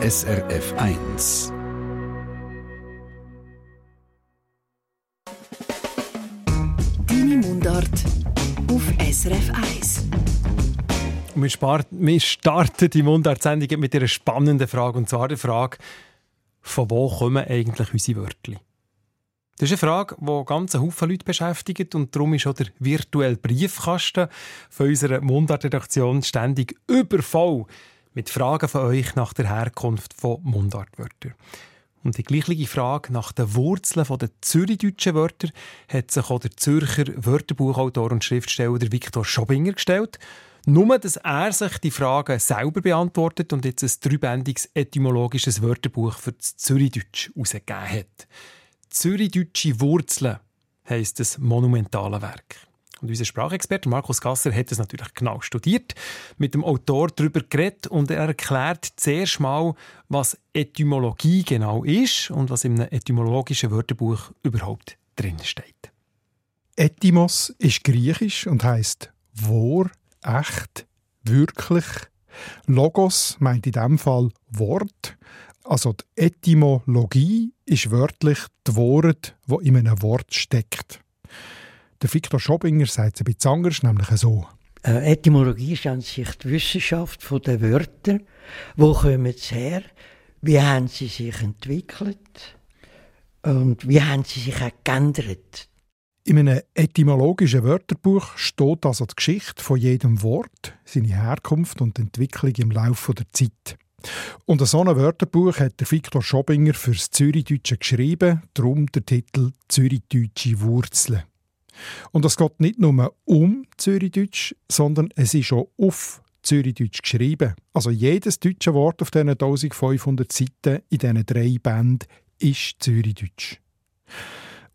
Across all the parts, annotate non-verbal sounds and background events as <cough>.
SRF 1. Deine Mundart auf SRF 1. Wir, wir starten die Mundart-Sendung mit einer spannenden Frage. Und zwar die Frage, von wo kommen eigentlich unsere Wörter? Das ist eine Frage, die ganz Haufen Leute beschäftigt und darum ist auch der virtuelle Briefkasten von unserer Mundart-Redaktion ständig übervoll mit Fragen von euch nach der Herkunft von Mundartwörtern. Und die gleiche Frage nach den Wurzeln der zürichdeutschen Wörter hat sich auch der Zürcher Wörterbuchautor und Schriftsteller Viktor Schobinger gestellt. Nur, dass er sich die Fragen selber beantwortet und jetzt ein dreibändiges etymologisches Wörterbuch für das Zürichdeutsch herausgegeben hat. Zürichdeutsche Wurzeln heisst das monumentale Werk. Und unser Sprachexperte Markus Gasser hat es natürlich genau studiert, mit dem Autor darüber geredet und er erklärt zuerst mal, was Etymologie genau ist und was in einem etymologischen Wörterbuch überhaupt drin steht. Etymos ist griechisch und heißt wahr, echt, wirklich. Logos meint in diesem Fall Wort. Also die Etymologie ist wörtlich die Wort, wo in einem Wort steckt. Der Viktor Schobinger sagt es ein bisschen anders, nämlich so. Äh, Etymologie ist an sich die Wissenschaft der Wörter. Wo kommen sie her? Wie haben sie sich entwickelt? Und wie haben sie sich auch geändert? In einem etymologischen Wörterbuch steht also die Geschichte von jedem Wort, seine Herkunft und Entwicklung im Laufe der Zeit. Und so ein Wörterbuch hat der Viktor Schobinger fürs Zürichdeutsche geschrieben, darum der Titel Zürichdeutsche Wurzeln. Und es geht nicht nur um Zürichdeutsch, sondern es ist auch auf Zürichdeutsch geschrieben. Also jedes deutsche Wort auf diesen 1500 Seiten in diesen drei Bänden ist Zürichdeutsch.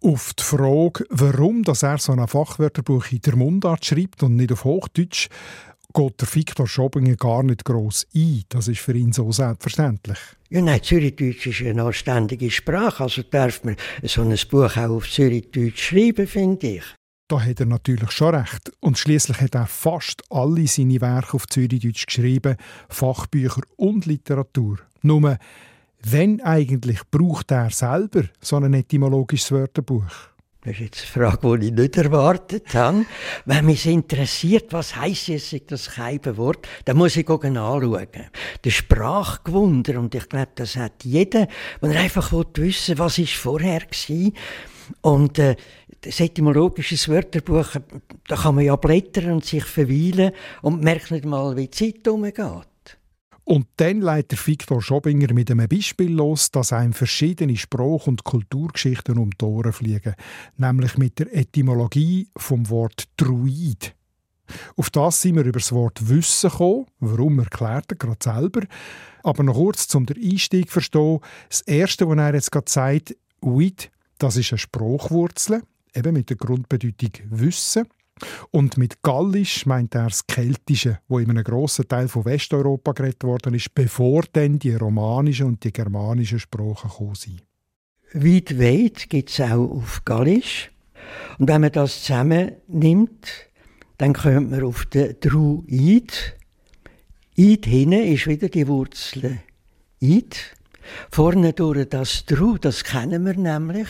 Auf die Frage, warum dass er so ein Fachwörterbuch in der Mundart schreibt und nicht auf Hochdeutsch, geht der Viktor Schobinger gar nicht gross ein. Das ist für ihn so selbstverständlich. Ja, nein, Zürichdeutsch ist eine anständige Sprache, also darf man so ein Buch auch auf Zürichdeutsch schreiben, finde ich. Da hat er natürlich schon recht. Und schließlich hat er fast alle seine Werke auf Zürichdeutsch geschrieben, Fachbücher und Literatur. Nur, wenn eigentlich braucht er selber so ein etymologisches Wörterbuch? Das ist jetzt eine Frage, die ich nicht erwartet habe. Wenn mich interessiert, was heisst jetzt das Wort, dann muss ich anschauen. Der Sprachgewunder, und ich glaube, das hat jeder, wenn er einfach wissen will, was ist vorher war. Und äh, das etymologische Wörterbuch, da kann man ja blättern und sich verweilen und merkt nicht mal, wie die Zeit umgeht. Und dann leitet Viktor Schobinger mit einem Beispiel los, dass einem verschiedene Spruch- und Kulturgeschichten um die Ohren fliegen, nämlich mit der Etymologie vom Wort Druid. Auf das sind wir über das Wort Wissen gekommen. Warum erklärt er gerade selber. Aber noch kurz zum Einstieg verstehen. Das Erste, was er jetzt gerade sagt, Uit, das ist eine Spruchwurzel, eben mit der Grundbedeutung Wissen. Und mit Gallisch meint er das Keltische, wo in einem grossen Teil von Westeuropa geredet worden ist, bevor dann die romanischen und die germanischen Sprachen gekommen sind. Weit weit gibt es auch auf Gallisch. Und wenn man das zusammennimmt, dann kommt man auf den Druid. Id hinten ist wieder die Wurzel Id. Vorne durch das Dru, das kennen wir nämlich.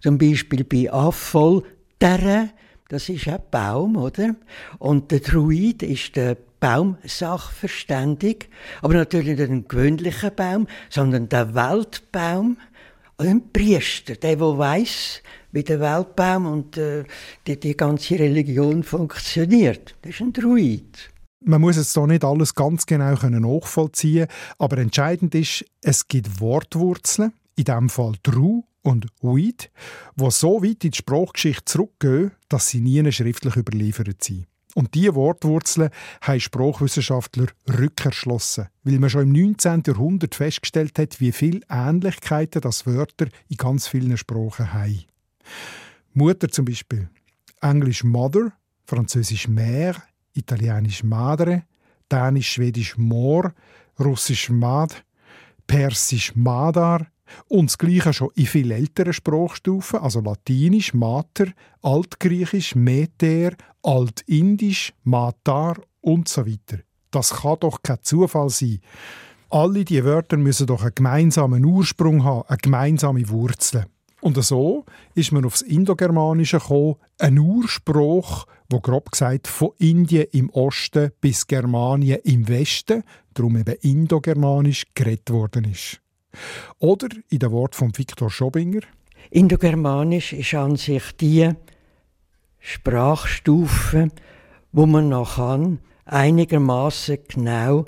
Zum Beispiel bei Affol, Terre, das ist ein Baum, oder? Und der Druid ist der Baumsachverständig, aber natürlich nicht ein gewöhnlicher Baum, sondern der Weltbaum. Ein Priester, der, der weiß, wie der Weltbaum und äh, die, die ganze Religion funktioniert. Das ist ein Druid. Man muss jetzt hier nicht alles ganz genau nachvollziehen aber entscheidend ist, es gibt Wortwurzeln, in diesem Fall Dru und Huid, die so weit in die Sprachgeschichte zurückgehen, dass sie nie schriftlich überliefert sind. Und diese Wortwurzeln haben Sprachwissenschaftler rückerschlossen, weil man schon im 19. Jahrhundert festgestellt hat, wie viele Ähnlichkeiten das Wörter in ganz vielen Sprachen haben. Mutter zum Beispiel. Englisch Mother, Französisch Mère, Italienisch Madre, Dänisch, Schwedisch Mor, Russisch Mad, Persisch Madar, und das Gleiche schon in viel älteren Sprachstufen, also Latinisch, Mater, Altgriechisch, Meter, Altindisch, Matar und so weiter. Das kann doch kein Zufall sein. Alle diese Wörter müssen doch einen gemeinsamen Ursprung haben, eine gemeinsame Wurzel. Und so ist man aufs Indogermanische gekommen, ein Urspruch, wo grob gesagt von Indien im Osten bis Germanien im Westen, darum eben Indogermanisch, geredet worden ist. Oder in dem Wort von Viktor Schobinger. Indogermanisch ist an sich die Sprachstufe, wo man noch einigermaßen genau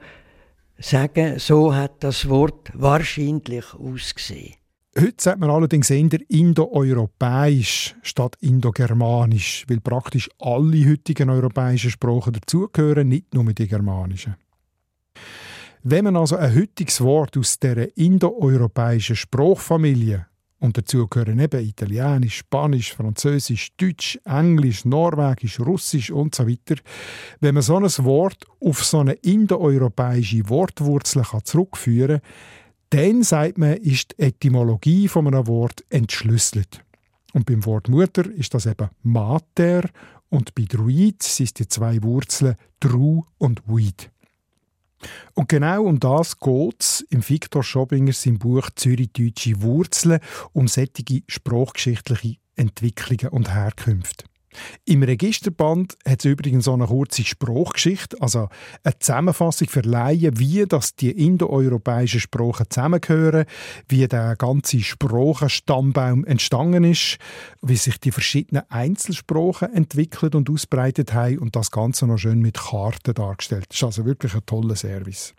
sagen, so hat das Wort wahrscheinlich ausgesehen. Heute sagt man allerdings eher indoeuropäisch statt indogermanisch, weil praktisch alle heutigen europäischen Sprachen dazugehören, nicht nur die germanischen. Wenn man also ein heutiges Wort aus der indoeuropäischen Sprachfamilie und dazu gehören eben Italienisch, Spanisch, Französisch, Deutsch, Englisch, Norwegisch, Russisch und so weiter. Wenn man so ein Wort auf so eine indoeuropäische Wortwurzel zurückführen kann, dann sagt man, ist die Etymologie von einem Wort entschlüsselt. Und beim Wort Mutter ist das eben Mater und bei Druid sind die zwei Wurzeln Dru und Weid. Und genau um das geht es im Viktor Schobinger sein Buch Zürich-Deutsche Wurzeln, um solche sprachgeschichtliche Entwicklungen und Herkünfte. Im Registerband hat es übrigens so eine kurze Sprachgeschichte, also eine Zusammenfassung für Laien, wie das die indoeuropäischen Sprachen zusammengehören, wie der ganze Sprachenstammbaum entstanden ist, wie sich die verschiedenen Einzelsprachen entwickelt und ausbreitet haben und das Ganze noch schön mit Karten dargestellt. Das ist also wirklich ein toller Service.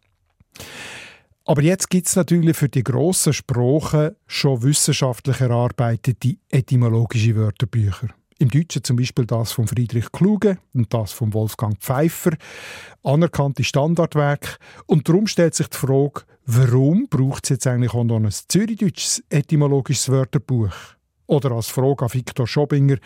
Aber jetzt gibt es natürlich für die grossen Sprachen schon wissenschaftlich erarbeitete etymologische Wörterbücher. Im Deutschen zum Beispiel das von Friedrich Kluge und das von Wolfgang Pfeiffer. Anerkannte Standardwerke. Und darum stellt sich die Frage, warum braucht es jetzt eigentlich auch noch ein zürichdeutsches etymologisches Wörterbuch? Oder als Frage an Viktor Schobinger,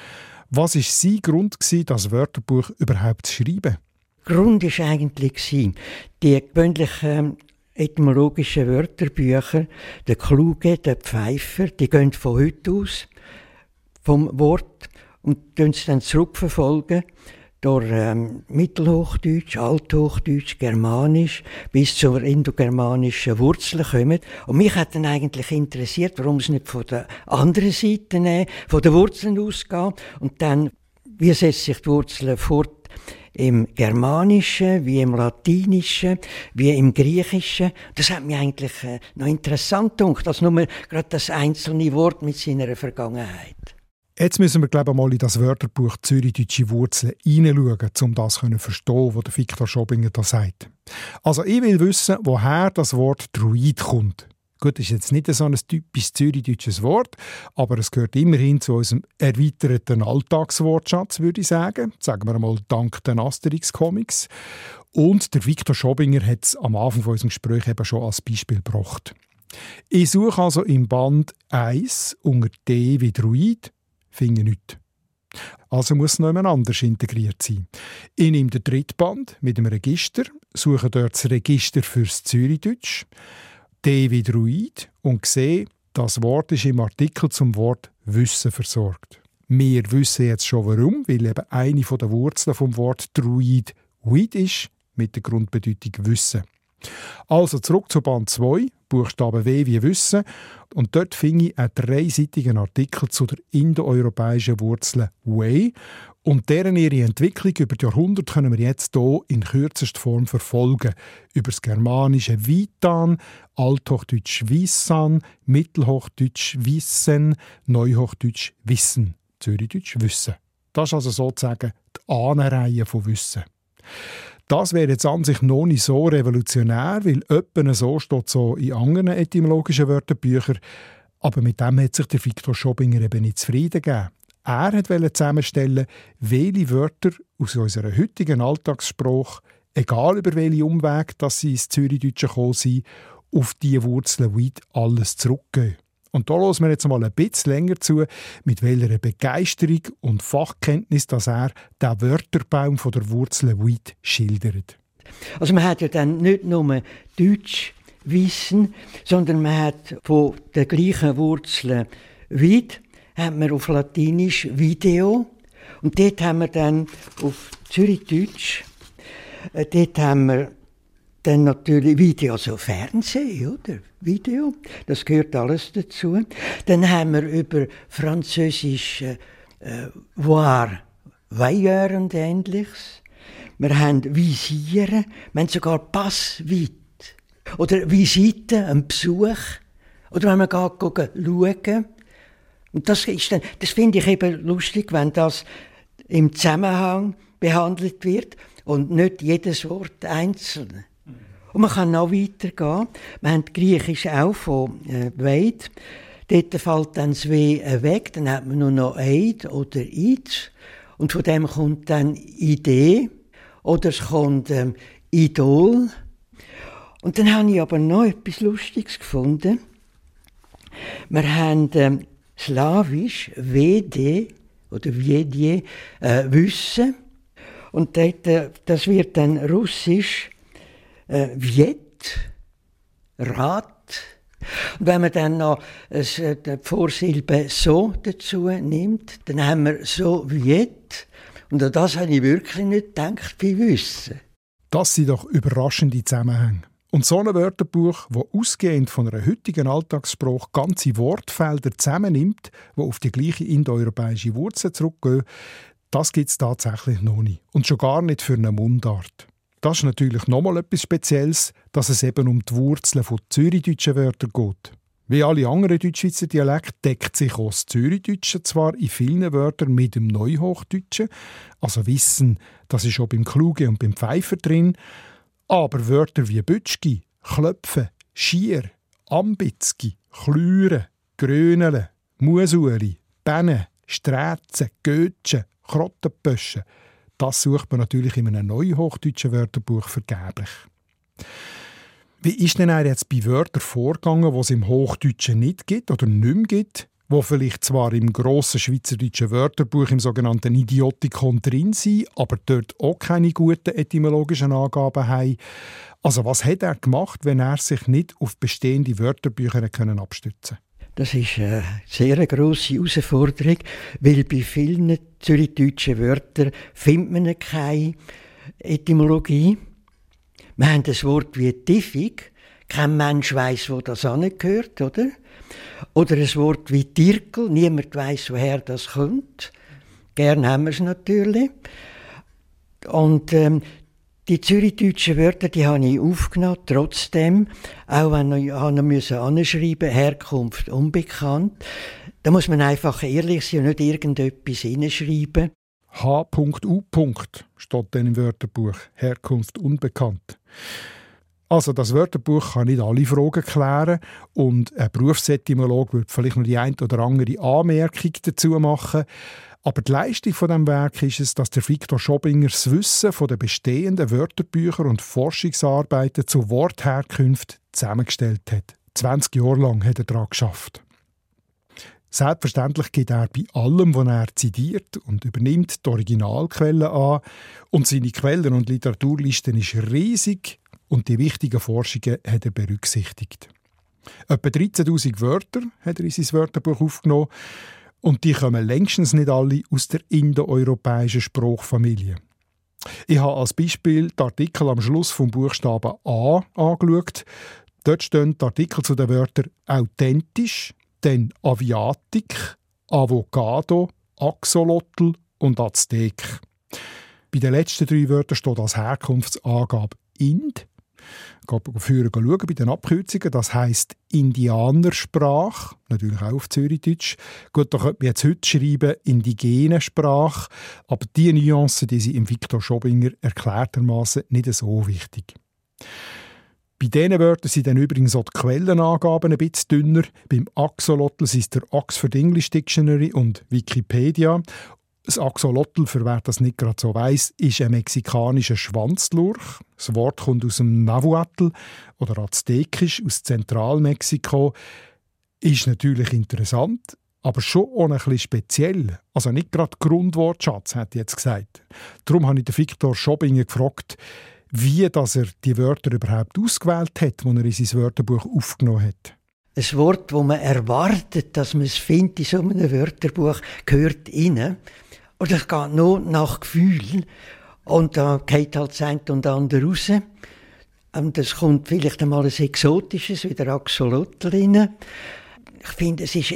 was war sein Grund, gewesen, das Wörterbuch überhaupt zu schreiben? Grund war eigentlich, die gewöhnlichen etymologischen Wörterbücher, der Kluge, der Pfeifer, die gehen von heute aus vom Wort und es dann zurückverfolgen durch ähm, Mittelhochdeutsch, Althochdeutsch, Germanisch bis zur indogermanischen Wurzel kommen. Und mich hat dann eigentlich interessiert, warum es nicht von der anderen Seite nehmen, von den Wurzeln ausgeht und dann, wie setzt sich die Wurzel fort im Germanischen, wie im Latinischen, wie im Griechischen. Das hat mich eigentlich äh, noch interessant gedacht, als nur gerade das einzelne Wort mit seiner Vergangenheit. Jetzt müssen wir glaube ich, mal in das Wörterbuch Zürich-Deutsche Wurzeln hineinschauen, um das zu verstehen, was Viktor Schobinger da sagt. Also ich will wissen, woher das Wort Druid kommt. Gut, ist jetzt nicht so ein typisch zürichdeutsches Wort, aber es gehört immerhin zu unserem erweiterten Alltagswortschatz, würde ich sagen. Sagen wir mal dank den Asterix-Comics. Und der Viktor Schobinger hat es am Anfang von unserem Gespräch eben schon als Beispiel gebracht. Ich suche also im Band 1 unter D wie Druid finde nichts. Also muss noch jemand anders integriert sein. Ich nehme den Drittband mit dem Register, suche dort das Register fürs Zürichdeutsch, D wie Druid und sehe, das Wort ist im Artikel zum Wort Wissen versorgt. Wir wissen jetzt schon warum, weil eben eine der Wurzeln vom Wort Druid Weed ist, mit der Grundbedeutung Wissen. Also zurück zu Band 2, Buchstabe W wie Wissen. Und dort finde ich einen dreiseitigen Artikel zu der indoeuropäischen Wurzel Way. Und deren ihre Entwicklung über die Jahrhunderte können wir jetzt hier in kürzester Form verfolgen. Über das germanische Vitan, Althochdeutsch Wissan, Mittelhochdeutsch Wissen, Neuhochdeutsch Wissen, Zürichdeutsch Wissen. Das ist also sozusagen die Ahnenreihe von Wissen. Das wäre jetzt an sich noch nicht so revolutionär, weil öppen so steht so in anderen etymologischen Wörterbüchern. Aber mit dem hat sich der Viktor Schobinger eben nicht zufrieden gegeben. Er wollte zusammenstellen, welche Wörter aus unserer heutigen Alltagssprache, egal über welche Umweg dass sie ins Zürichdeutschen gekommen sind, auf diese Wurzeln weit alles zurückgehen. Und da hören wir jetzt mal ein bisschen länger zu, mit welcher Begeisterung und Fachkenntnis dass er den Wörterbaum von der Wurzel Weid schildert. Also man hat ja dann nicht nur Deutsch Wissen, sondern man hat von der gleichen Wurzel Weid, hat man auf Latinisch Video und dort haben wir dann auf Zürichdeutsch, äh, dort haben wir Dann natürlich Video, so Fernsehen, oder? Video, das gehört alles dazu. Dann haben wir über Französisch äh, voir, Veilleur und ähnliches. Wir haben Visieren, wir haben sogar Passweit. Oder Visite, ein Besuch. Oder wenn man geht, schauen. Und das, ist dann, das finde ich eben lustig, wenn das im Zusammenhang behandelt wird und nicht jedes Wort einzeln. Und man kann noch weitergehen. Wir haben Griechisch auch von äh, Weid. Dort fällt dann das W weg, dann hat man nur noch Eid oder Id. Und von dem kommt dann Idee oder es kommt ähm, Idol. Und dann habe ich aber noch etwas Lustiges gefunden. Wir haben ähm, Slawisch WD oder Wiedje äh, Wissen. Und dort, äh, das wird dann Russisch äh, Viet, Rat. Und wenn man dann noch äh, die Vorsilbe so dazu nimmt, dann haben wir so Viet. Und an das habe ich wirklich nicht gedacht wie Wissen. Das sind doch überraschende Zusammenhänge. Und so ein Wörterbuch, das ausgehend von einer heutigen Alltagssprache ganze Wortfelder zusammennimmt, die auf die gleiche indoeuropäische Wurzel zurückgehen, das gibt es tatsächlich noch nicht. Und schon gar nicht für eine Mundart. Das ist natürlich nochmal etwas Spezielles, dass es eben um die Wurzeln von zürichdeutschen Wörtern geht. Wie alle anderen Deutschschweizer Dialekte deckt sich auch das Zürichdeutsche zwar in vielen Wörtern mit dem Neuhochdeutschen, also Wissen, das ist schon beim Kluge und beim Pfeifer drin, aber Wörter wie Bütschki, Klöpfen, Schier, Ambitzki, Chlüren, Grönele, Musuri, Benne, Sträzen, Götschen, Krottenpöschen, das sucht man natürlich in einem neuhochdeutschen Wörterbuch vergeblich. Wie ist denn jetzt bei Wörtern vorgegangen, die es im Hochdeutschen nicht gibt oder nicht mehr gibt, wo vielleicht zwar im grossen schweizerdeutschen Wörterbuch im sogenannten Idiotikon drin sind, aber dort auch keine guten etymologischen Angaben haben. Also was hat er gemacht, wenn er sich nicht auf bestehende Wörterbücher können abstützen Das ist eine sehr grosse Herausforderung, weil bei vielen zürichdeutschen Wörtern findet man keine Etymologie. Wir haben das Wort wie tiffig. Kein Mensch weiß, wo das angehört, oder? Oder ein Wort wie Tirkel. Niemand weiß, woher das kommt. Gern haben wir es natürlich. Und ähm, die zürichdeutschen Wörter, die habe ich aufgenommen, trotzdem, auch wenn ich anschreiben Herkunft unbekannt. Da muss man einfach ehrlich sein und nicht irgendetwas hineinschreiben. H.U. steht dann im Wörterbuch. Herkunft unbekannt. Also das Wörterbuch kann nicht alle Fragen klären und ein Berufsetymolog wird vielleicht noch die ein oder andere Anmerkung dazu machen. Aber die Leistung von dem Werk ist es, dass der Viktor Schobinger das Wissen von den bestehenden Wörterbüchern und Forschungsarbeiten zu Wortherkünft zusammengestellt hat. 20 Jahre lang hat er daran geschafft. Selbstverständlich geht er bei allem, was er zitiert und übernimmt die Originalquellen an und seine Quellen- und Literaturlisten ist riesig und die wichtigen Forschungen hat er berücksichtigt. Etwa 13.000 Wörter hat er in sein Wörterbuch aufgenommen und die kommen längstens nicht alle aus der indoeuropäischen Sprachfamilie. Ich habe als Beispiel die Artikel am Schluss vom Buchstaben A angeschaut. Dort stehen die Artikel zu den Wörtern authentisch, dann Aviatik, Avocado, Axolotl und Aztek. Bei den letzten drei Wörtern steht als Herkunftsangabe Ind. Führen schauen bei den Abkürzungen. Das heisst Indianersprache, natürlich auch auf Zürichdeutsch. Gut, da könnte man jetzt heute schreiben indigene Sprache, aber die Nuancen, die sie im Viktor Schobinger erklärtermaßen nicht so wichtig. Bei diesen Wörtern sind dann übrigens auch die Quellenangaben ein bisschen dünner. Beim Axolotl sind es der Oxford English Dictionary und Wikipedia. Das Axolotl, für wer das nicht gerade so weiss, ist ein mexikanischer Schwanzlurch. Das Wort kommt aus dem Nahuatl oder Aztekisch aus Zentralmexiko. Ist natürlich interessant, aber schon auch ein bisschen speziell. Also nicht gerade Grundwortschatz, hat jetzt gesagt. Darum habe ich den Viktor Schobinger gefragt, wie dass er die Wörter überhaupt ausgewählt hat, die er in sein Wörterbuch aufgenommen hat. Ein Wort, wo man erwartet, dass man es findet in so einem Wörterbuch, gehört rein. Und das geht nur nach Gefühl. Und da geht halt das eine und andere raus. Und es kommt vielleicht einmal ein exotisches, wie der Axolotl rein. Ich finde, es ist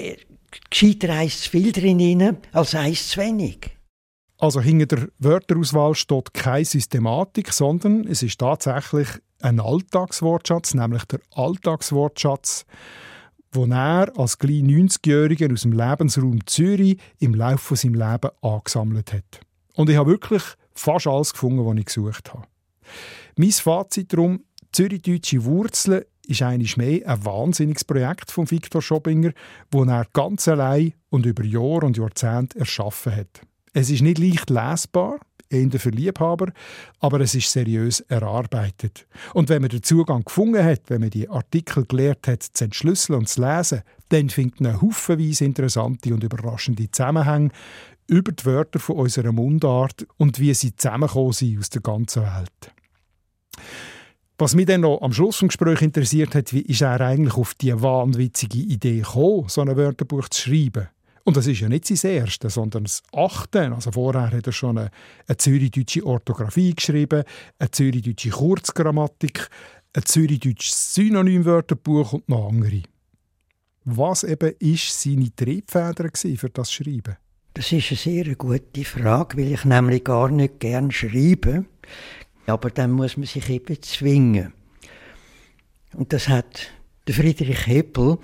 gescheiter eins zu viel drin als eins zu wenig. Also hinter der Wörterauswahl steht keine Systematik, sondern es ist tatsächlich ein Alltagswortschatz, nämlich der Alltagswortschatz, den er als klein 90-Jähriger aus dem Lebensraum Zürich im Laufe seines Lebens angesammelt hat. Und ich habe wirklich fast alles gefunden, was ich gesucht habe. Mein Fazit darum, Zürich-deutsche Wurzeln ist eigentlich mehr ein wahnsinniges Projekt von Viktor Schobinger, das er ganz allein und über Jahre und Jahrzehnte erschaffen hat. Es ist nicht leicht lesbar, eher für Liebhaber, aber es ist seriös erarbeitet. Und wenn man den Zugang gefunden hat, wenn man die Artikel gelehrt hat, zu entschlüsseln und zu lesen, dann findet man haufenweise interessante und überraschende Zusammenhänge über die Wörter von unserer Mundart und wie sie zusammengekommen sind aus der ganzen Welt. Was mich dann noch am Schluss des Gesprächs interessiert hat, wie ist er eigentlich auf die wahnwitzige Idee gekommen, so ein Wörterbuch zu schreiben? Und das ist ja nicht sein erstes, sondern das achte. Also vorher hat er schon eine, eine zürich-deutsche Orthographie geschrieben, eine zürich-deutsche Kurzgrammatik, ein zürich-deutsches Synonymwörterbuch und noch andere. Was eben ist seine Triebfeder für das Schreiben? Das ist eine sehr gute Frage, weil ich nämlich gar nicht gern schreibe. Aber dann muss man sich eben zwingen. Und das hat Friedrich Heppel,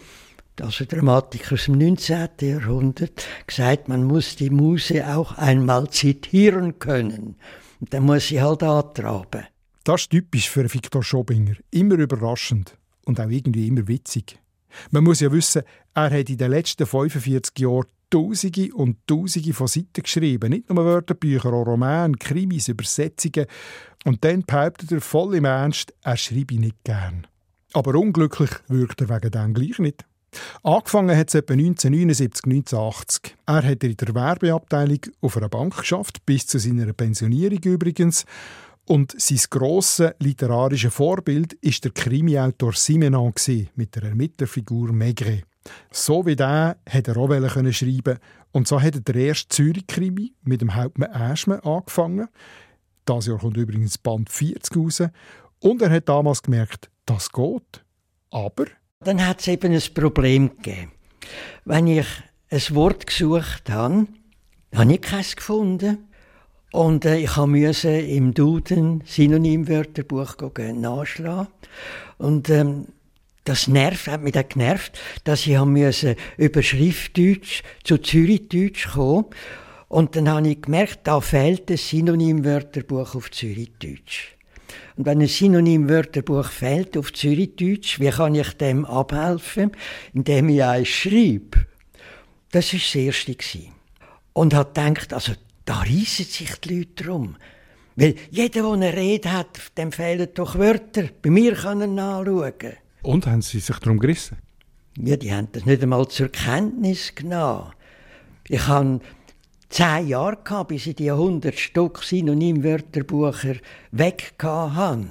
also Dramatiker aus dem 19. Jahrhundert, gesagt, man muss die Muse auch einmal zitieren können. Und dann muss sie halt antraben. Das ist typisch für Viktor Schobinger. Immer überraschend und auch irgendwie immer witzig. Man muss ja wissen, er hat in den letzten 45 Jahren Tausende und Tausende von Seiten geschrieben. Nicht nur Wörterbücher, auch Romane, Krimis, Übersetzungen. Und dann behauptet er voll im Ernst, er schreibe nicht gern. Aber unglücklich wirkt er wegen dem gleich nicht. Angefangen hat es etwa 1979, 1980. Er hat in der Werbeabteilung auf einer Bank geschafft, bis zu seiner Pensionierung übrigens. Und sein grosses literarisches Vorbild ist der Krimiautor Simenon mit der Ermittlerfigur Maigret. So wie der hat er auch schreiben und so hat er der erste Zürich-Krimi mit dem Hauptmann Aschmann angefangen. Das Jahr kommt übrigens Band 40 raus. Und er hat damals gemerkt, das geht. Aber... Dann hat es eben ein Problem gegeben. Wenn ich ein Wort gesucht habe, habe ich keins gefunden. Und äh, ich musste im Duden Synonymwörterbuch nachschlagen. Und ähm, das nervt, hat mich dann genervt, dass ich musste über Schriftdeutsch zu Zürichdeutsch kommen und dann habe ich gemerkt, da fehlt ein Synonymwörterbuch auf Zürichdeutsch. Und wenn ein Synonymwörterbuch fehlt auf Zürichdeutsch, wie kann ich dem abhelfen? Indem ich eins schreibe. Das war das Erste. Und hat gedacht, also da reissen sich die Leute drum. Weil jeder, der eine Rede hat, dem fehlen doch Wörter. Bei mir kann er nachschauen. Und haben Sie sich darum gerissen? Ja, die haben das nicht einmal zur Kenntnis genommen. Ich habe zehn Jahre gehabt, bis ich die 100 Stück Synonymwörterbücher weg hatte.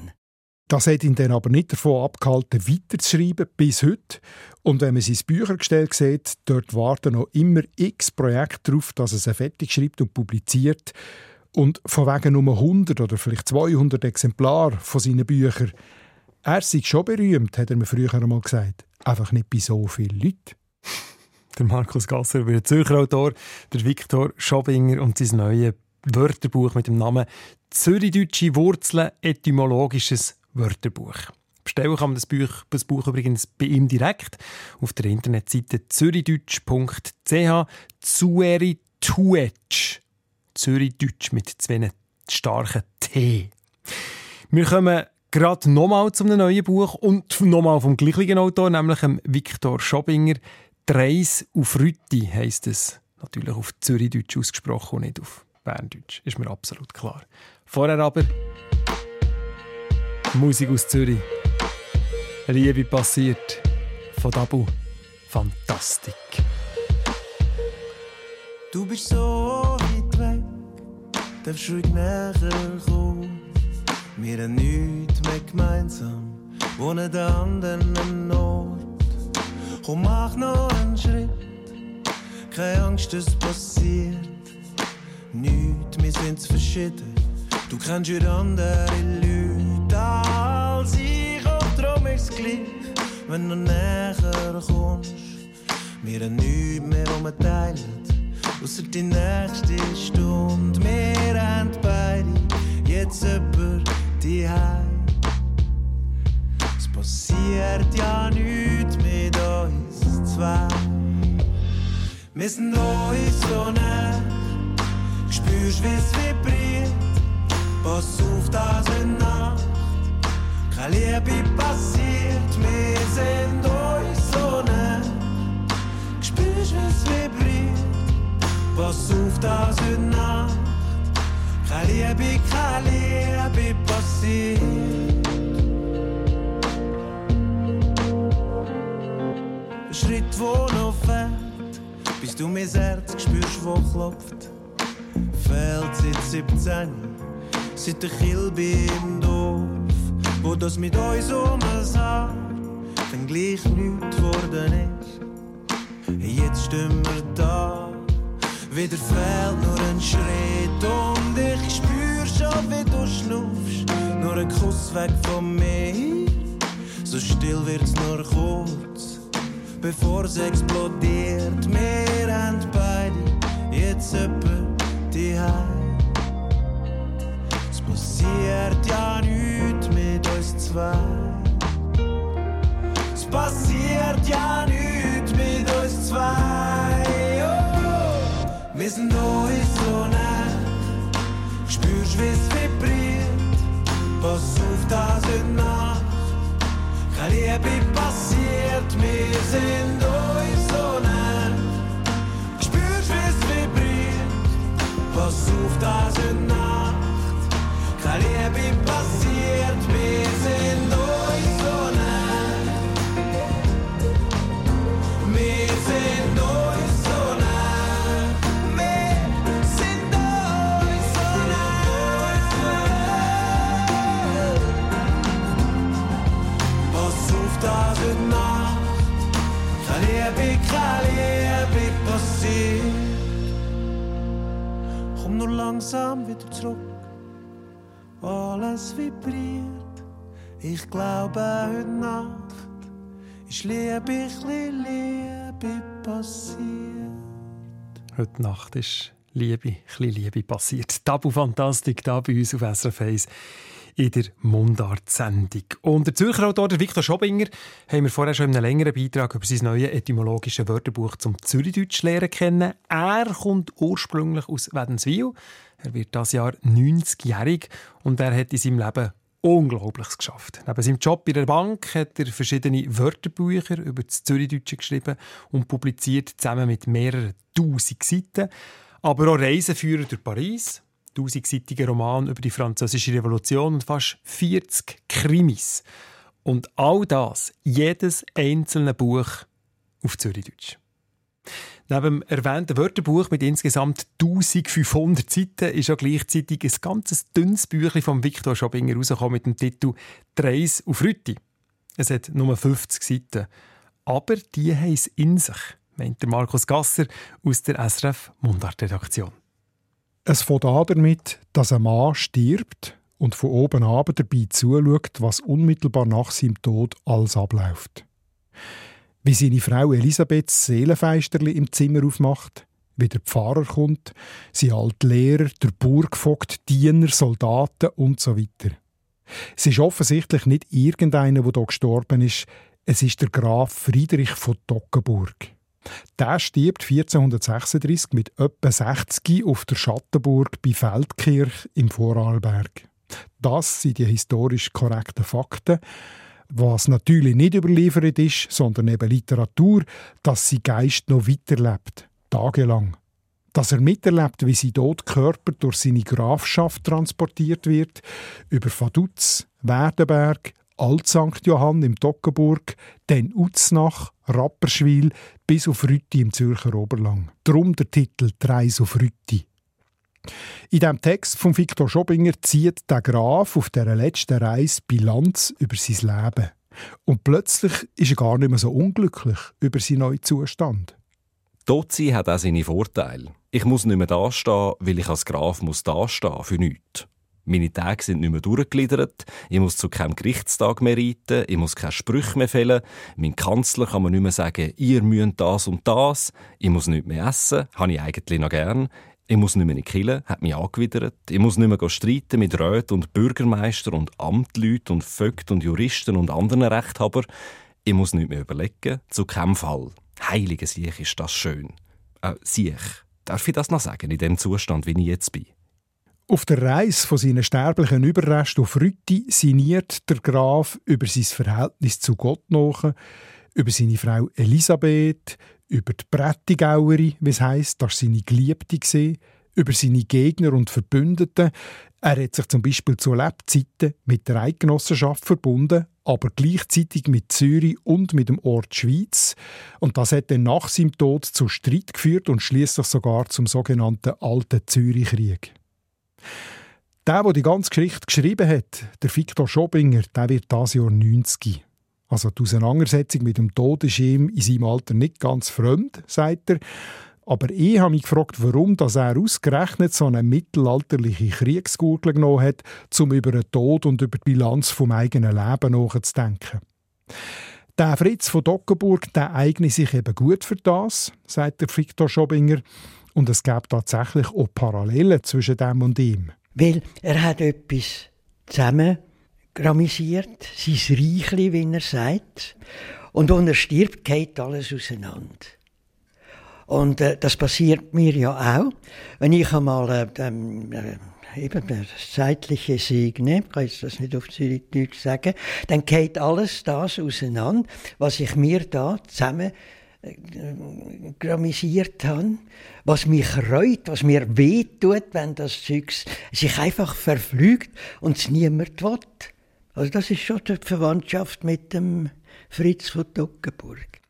Das hat ihn dann aber nicht davon abgehalten, weiterzuschreiben bis heute. Und wenn man sein Büchergestell sieht, dort warten noch immer x Projekte darauf, dass er sie fertig schreibt und publiziert. Und von wegen nur 100 oder vielleicht 200 Exemplare von seinen Büchern er sei schon berühmt, hat er mir früher einmal gesagt. Einfach nicht bei so vielen Leuten. Der Markus Gasser den Zürcher Autor, der Viktor Schobinger und sein neues Wörterbuch mit dem Namen Zürichdeutsche Wurzeln, etymologisches Wörterbuch. Bestellen kann man das Buch, das Buch übrigens bei ihm direkt auf der Internetseite zürichdeutsch.ch Zuerituetsch. Zürichdeutsch mit zwei starken T. Wir kommen gerade nochmal zu einem neuen Buch und nochmal vom gleichen Autor, nämlich Viktor Schobinger. «Dreis auf Rütti» heisst es. Natürlich auf Zürichdeutsch ausgesprochen und nicht auf Berndeutsch. Ist mir absolut klar. Vorher aber Musik aus Zürich. Liebe passiert von Dabu. Fantastik. Du bist so weit weg, darfst ruhig näher kommen. Wir haben nichts mehr gemeinsam, wohnen der anderen Ort. Komm, mach noch einen Schritt, keine Angst, es passiert. Nichts, wir sind verschieden, du kennst ja andere Leute als ich. uns gleich, wenn du näher kommst. Wir haben nichts mehr, was wir teilen, außer die nächste Stunde. Wir haben beide jetzt über die Heim. Passiert ja nichts mit uns zwei. Wir sind uns so nah, spürst, es vibriert. Pass auf, das in Nacht, keine Liebe passiert. Wir sind uns so nah, spürst, es vibriert. Pass auf, das in Nacht, keine Liebe, keine Liebe passiert. Schritt, wo noch fehlt bis du mein Herz spürst, wo klopft. Fehlt seit 17, seit der Kilbe im Dorf, wo das mit uns um es hat, dann gleich nichts geworden ist. Jetzt stehen wir da, wieder fehlt nur ein Schritt und ich spür schon, wie du schnuffst, nur ein Kuss weg von mir. So still wird's nur kurz bevor es explodiert. Wir haben beide jetzt etwa die. Es passiert ja nichts mit uns zwei. Es passiert ja nichts mit uns zwei. Oh, wir sind uns so nah. Spürst, es vibriert. Pass auf, das heute Nacht. Liebe passiert, wir sind uns so nah. Spürst, wie es vibriert, pass auf, ist Nacht. Keine Liebe passiert, wir sind langsam wieder zurück. Alles vibriert. Ich glaube, heute Nacht ist Liebe, ich Liebe passiert. Heute Nacht ist Liebe, ein Liebe passiert. Tabu Fantastik, da bei uns auf SRF 1 in der Mundart-Sendung. Und der Zürcher Autor Viktor Schobinger haben wir vorher schon in einem längeren Beitrag über sein neues etymologisches Wörterbuch zum Zürichdeutsch lernen kennen. Er kommt ursprünglich aus Wädenswil. Er wird das Jahr 90-jährig und er hat in seinem Leben Unglaubliches geschafft. Neben seinem Job bei der Bank hat er verschiedene Wörterbücher über das Zürichdeutsche geschrieben und publiziert zusammen mit mehreren tausend Seiten. Aber auch Reiseführer durch Paris, tausendseitiger Roman über die französische Revolution und fast 40 Krimis. Und all das, jedes einzelne Buch auf Zürichdeutsch. Neben dem erwähnten Wörterbuch mit insgesamt 1500 Seiten ist auch gleichzeitig ein ganz dünnes Büchlein von Viktor Schobinger rausgekommen mit dem Titel «Dreis auf Rütti». Es hat nur 50 Seiten. Aber die haben es in sich, meint der Markus Gasser aus der SRF Mundart-Redaktion. Es fängt an damit, dass ein Mann stirbt und von oben ab dabei zuschaut, was unmittelbar nach seinem Tod alles abläuft. Wie seine Frau Elisabeth Seelenfeisterli im Zimmer aufmacht, wie der Pfarrer kommt, sein alter Lehrer, der Burgvogt, Diener, Soldaten und so weiter. Es ist offensichtlich nicht irgendeiner, der hier gestorben ist, es ist der Graf Friedrich von Toggenburg. Der stirbt 1436 mit etwa 60 auf der Schattenburg bei Feldkirch im Vorarlberg. Das sind die historisch korrekten Fakten. Was natürlich nicht überliefert ist, sondern eben Literatur, dass sie Geist noch weiterlebt, tagelang. Dass er miterlebt, wie sein Todkörper durch seine Grafschaft transportiert wird, über Vaduz, Werdenberg, Alt-St. Johann im Toggenburg, dann Uznach, Rapperschwil bis auf Rütti im Zürcher Oberlang. Drum der Titel «Dreis auf Rütti». In dem Text von Viktor Schobinger zieht der Graf auf der letzten Reise Bilanz über sein Leben. Und plötzlich ist er gar nicht mehr so unglücklich über seinen neuen Zustand. Dort sein hat auch seine Vorteile. Ich muss nicht mehr dastehen, weil ich als Graf muss dastehen für nichts. Meine Tage sind nicht mehr durchgegliedert. Ich muss zu keinem Gerichtstag mehr reiten. Ich muss keine Sprüche mehr fällen. Mein Kanzler kann mir nicht mehr sagen, ihr müsst das und das. Ich muss nicht mehr essen. Habe ich eigentlich noch gern. Ich muss nicht mehr in die hat mich angewidert. Ich muss nicht mehr streiten mit Räten und Bürgermeister und Amtleuten und Vögten und Juristen und anderen Rechthabern. Ich muss nicht mehr überlegen, zu keinem Fall. Heilige Siech ist das schön. Äh, Siech. Darf ich das noch sagen, in dem Zustand, wie ich jetzt bin? Auf der Reise von seinen sterblichen Überresten auf Rütti sinniert der Graf über sein Verhältnis zu Gott nach, über seine Frau Elisabeth, über die Prättigaueri, wie es heisst, dass seine Geliebte war, über seine Gegner und Verbündeten. Er hat sich zum Beispiel zu Lebzeiten mit der Eidgenossenschaft verbunden, aber gleichzeitig mit Zürich und mit dem Ort Schweiz. Und das hat dann nach seinem Tod zu Streit geführt und schließlich sogar zum sogenannten Alten Zürichkrieg. Der, der die ganze Geschichte geschrieben hat, der Viktor Schobinger, der wird das Jahr 90. Also die Auseinandersetzung mit dem Tod ist ihm in seinem Alter nicht ganz fremd, sagt er. Aber ich habe mich gefragt, warum dass er ausgerechnet so eine mittelalterliche Kriegsgurgel genommen hat, um über den Tod und über die Bilanz vom eigenen Leben nachzudenken. Der Fritz von Dockenburg der eignet sich eben gut für das, sagt der Viktor Schobinger. Und es gab tatsächlich auch Parallelen zwischen dem und ihm. Weil er hat etwas zusammengramisiert, sein Reichli, wie er sagt. Und wenn er stirbt, geht alles auseinander. Und äh, das passiert mir ja auch. Wenn ich einmal äh, äh, eben das zeitliche segne, ich kann jetzt das nicht auf Zürichdeutsch sagen, dann geht alles das auseinander, was ich mir da zusammen gramisiert habe, was mich reut, was mir wehtut, wenn das Zeug sich einfach verflügt und es niemand will. Also das ist schon die Verwandtschaft mit dem Fritz von Toggenburg.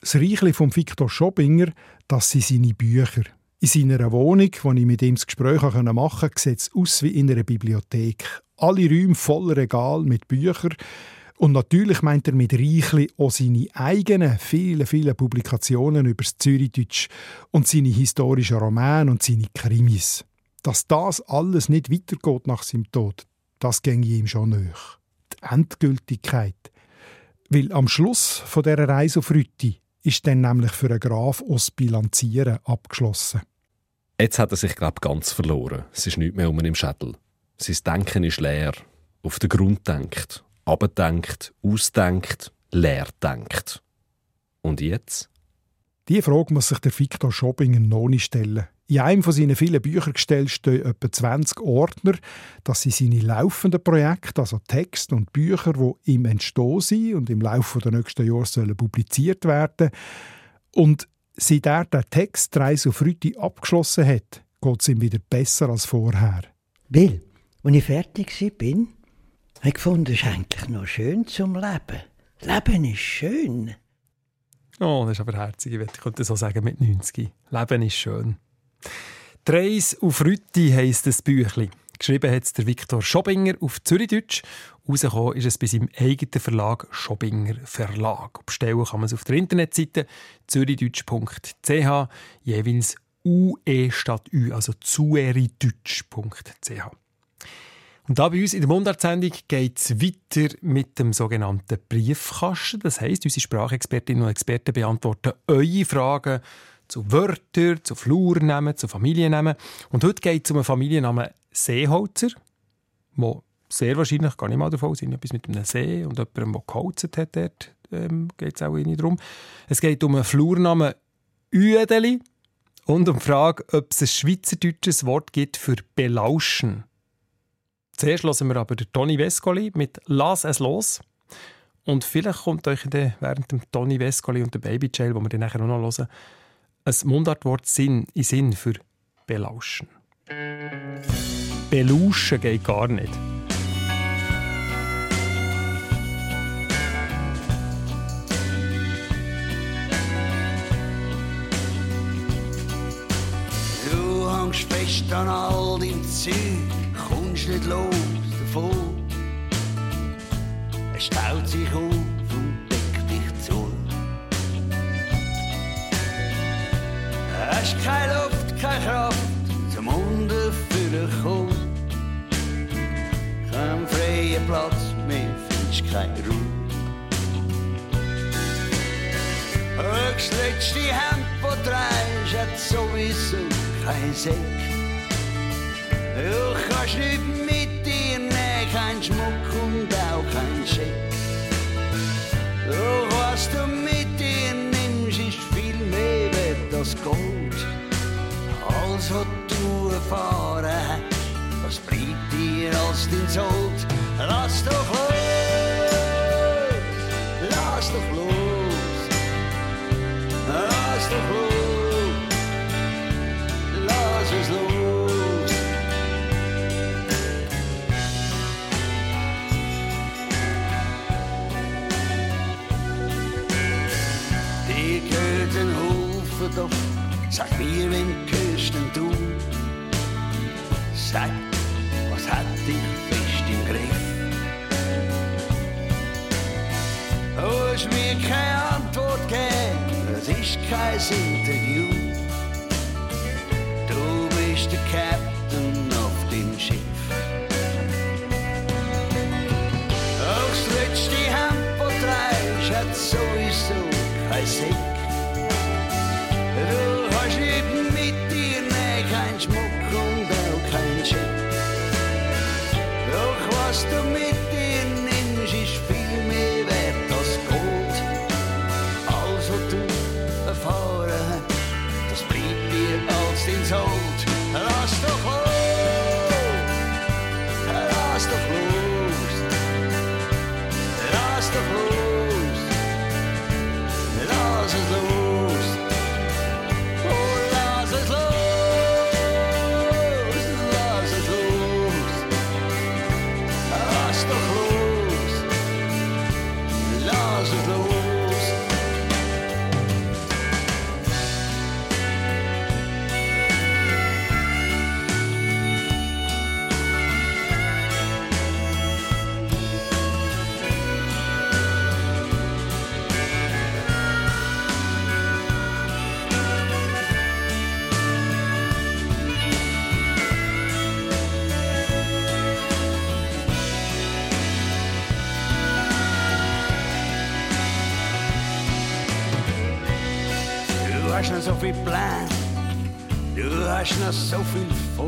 Das Reichli von Viktor Schobinger, das sind seine Bücher. In seiner Wohnung, wo ich mit ihm das Gespräch machen konnte, sieht es aus wie in einer Bibliothek. Alle Räume voller Regal mit Büchern, und natürlich meint er mit Reichli auch seine eigenen vielen, vielen Publikationen über das Zürichdeutsch und seine historischen Romane und seine Krimis. Dass das alles nicht weitergeht nach seinem Tod, das ginge ihm schon nach. Die Endgültigkeit. Weil am Schluss von dieser Reise auf Rütti ist dann nämlich für einen Graf aus Bilanzieren abgeschlossen. Jetzt hat er sich, glaube ganz verloren. Es ist nichts mehr um ihn im Schädel. Sein Denken ist leer. Auf den Grund denkt abdenkt, ausdenkt, leer denkt. Und jetzt? Die Frage muss sich der Viktor Schobinger noch nicht stellen. In einem von seinen vielen Büchergestellen stehen etwa 20 Ordner. Das sind seine laufenden Projekte, also Texte und Bücher, die ihm entstehen sind und im Laufe der nächsten Jahre sollen publiziert werden. Und seit er den Text «Reise auf Rüti» abgeschlossen hat, geht es ihm wieder besser als vorher. Will, als ich fertig bin, ich gefunden, es ist eigentlich noch schön zum Leben. Leben ist schön. Oh, das ist aber herzig. Ich könnte so sagen mit 90. Leben ist schön. «Dreis auf Rütti» heisst das Büchlein. Geschrieben hat es der Viktor Schobinger auf Zürichdeutsch. Rausgekommen ist es bei seinem eigenen Verlag Schobinger Verlag. Bestellen kann man es auf der Internetseite zürichdeutsch.ch, jeweils UE statt Ü, also zuerideutsch.ch. Und da bei uns in der Mundartsendung geht es weiter mit dem sogenannten Briefkasten. Das heisst, unsere Sprachexpertinnen und Experten beantworten eure Fragen zu Wörtern, zu Flurnamen, zu Familiennamen. Und heute geht es um einen Familiennamen Seeholzer, wo sehr wahrscheinlich, gar nicht mal davon aus, etwas mit einem See und jemandem, der geholzt hat, dort ähm, geht es auch nicht darum. Es geht um einen Flurnamen Uedeli und um die Frage, ob es ein schweizerdeutsches Wort gibt für belauschen. Zuerst hören wir aber Toni Vescoli mit «Lass es los». Und vielleicht kommt euch dann während dem Toni Vescoli und der Baby Jail, wo wir dann nachher noch hören, ein Mundartwort Sinn, in Sinn für belauschen. Belauschen geht gar nicht. Du hängst fest an all deinem Zeug kommst nicht los davon. Er staut sich auf und deckt dich zu. Hast keine Luft, keine Kraft zum Unten kommen. am freien Platz, mehr findest keine Ruhe. Das letzte Hemd, das trägst, hat sowieso kein Säck. Du kannst nicht mit dir nehmen, kein Schmuck und auch kein Scheck. Doch was du mit dir nimmst, ist viel mehr wert als Gold. Alles, du erfahren hast, was bleibt dir als dein Sold? Lass doch los, sag mir, wem gehörst denn du? Sag, was hat dich fest im Griff? Du hast mir keine Antwort gegeben, es ist kein Interview. Du bist der Captain auf dem Schiff. Auch das letzte Hemd, das trägst, hat sowieso kein Sick. Lass doch So viel Plan, du hast noch so viel vor.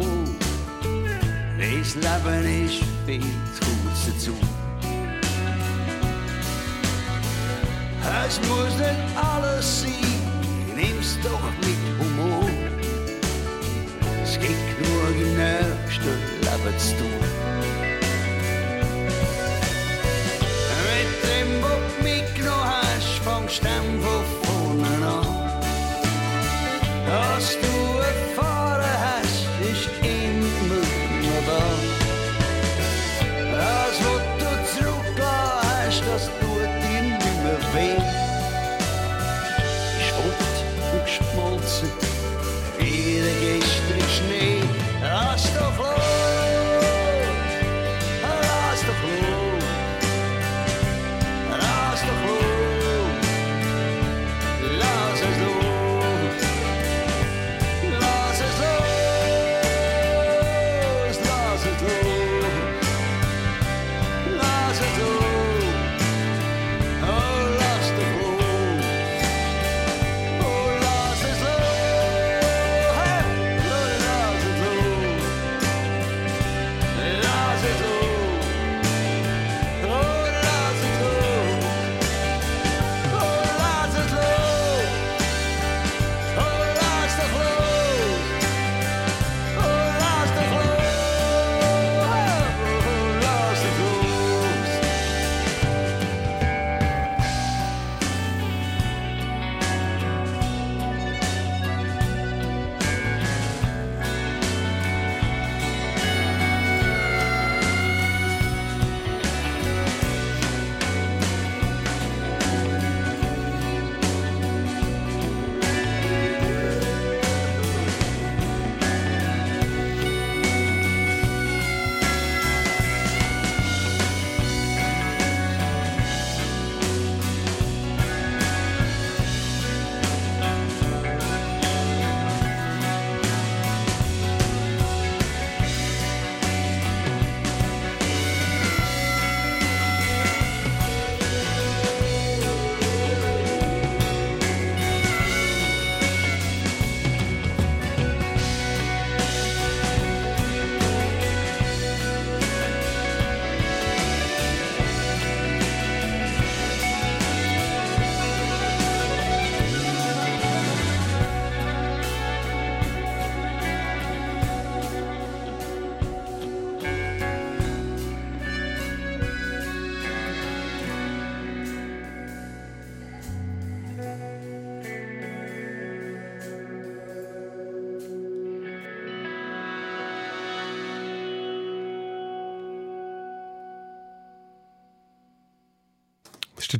Das Leben ist viel zu kurz dazu. Es muss nicht alles sein, nimm's doch mit Humor. Es gibt genug im nächsten Leben zu tun. Mit dem, was du mitgenommen hast, fangst du. Was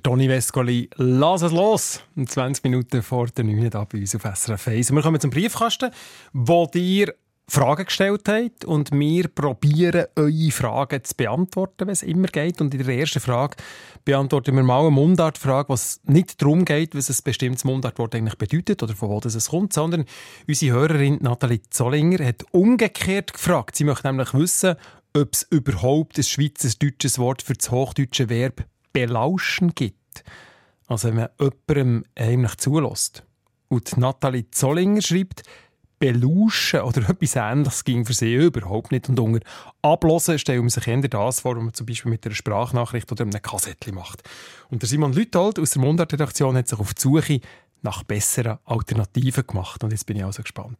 Toni Vescoli. Lass es los! 20 Minuten vor der 9 da bei uns auf SRF 1. Wir kommen zum Briefkasten, wo dir Fragen gestellt habt und wir probieren, eure Fragen zu beantworten, wenn es immer geht. Und in der ersten Frage beantworten wir mal eine Mundartfrage, was nicht darum geht, was ein bestimmtes Mundartwort eigentlich bedeutet oder von wo das es kommt, sondern unsere Hörerin Nathalie Zollinger hat umgekehrt gefragt. Sie möchte nämlich wissen, ob es überhaupt ein schweizerdeutsches Wort für das hochdeutsche Verb belauschen gibt. Also wenn man jemandem heimlich zulässt. Und Nathalie Zollinger schreibt, belauschen oder <laughs> etwas Ähnliches ging für sie überhaupt nicht. Und unter Ablosen stellen wir sich eher das vor, was man zum Beispiel mit einer Sprachnachricht oder einem Kassettchen macht. Und der Simon Lüthold aus der Mundart-Redaktion hat sich auf die Suche nach besseren Alternativen gemacht. Und jetzt bin ich also gespannt.